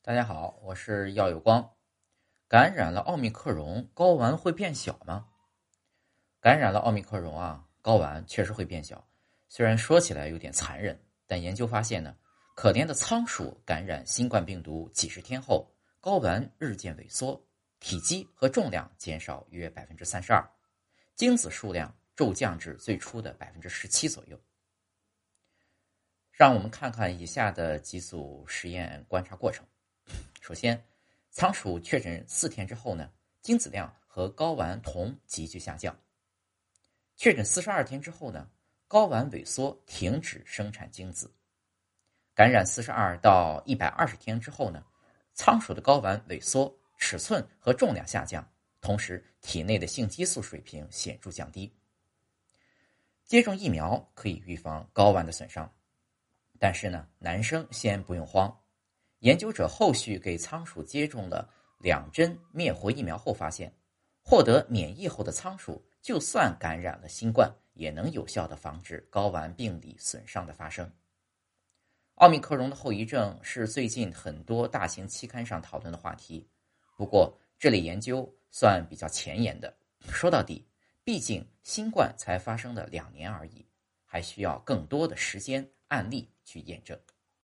大家好，我是耀有光。感染了奥密克戎，睾丸会变小吗？感染了奥密克戎啊，睾丸确实会变小。虽然说起来有点残忍，但研究发现呢，可怜的仓鼠感染新冠病毒几十天后，睾丸日渐萎缩，体积和重量减少约百分之三十二，精子数量骤降至最初的百分之十七左右。让我们看看以下的几组实验观察过程。首先，仓鼠确诊四天之后呢，精子量和睾丸酮急剧下降。确诊四十二天之后呢，睾丸萎缩，停止生产精子。感染四十二到一百二十天之后呢，仓鼠的睾丸萎缩，尺寸和重量下降，同时体内的性激素水平显著降低。接种疫苗可以预防睾丸的损伤，但是呢，男生先不用慌。研究者后续给仓鼠接种了两针灭活疫苗后发现，获得免疫后的仓鼠，就算感染了新冠，也能有效的防止睾丸病理损伤的发生。奥密克戎的后遗症是最近很多大型期刊上讨论的话题，不过这类研究算比较前沿的。说到底，毕竟新冠才发生了两年而已，还需要更多的时间案例去验证。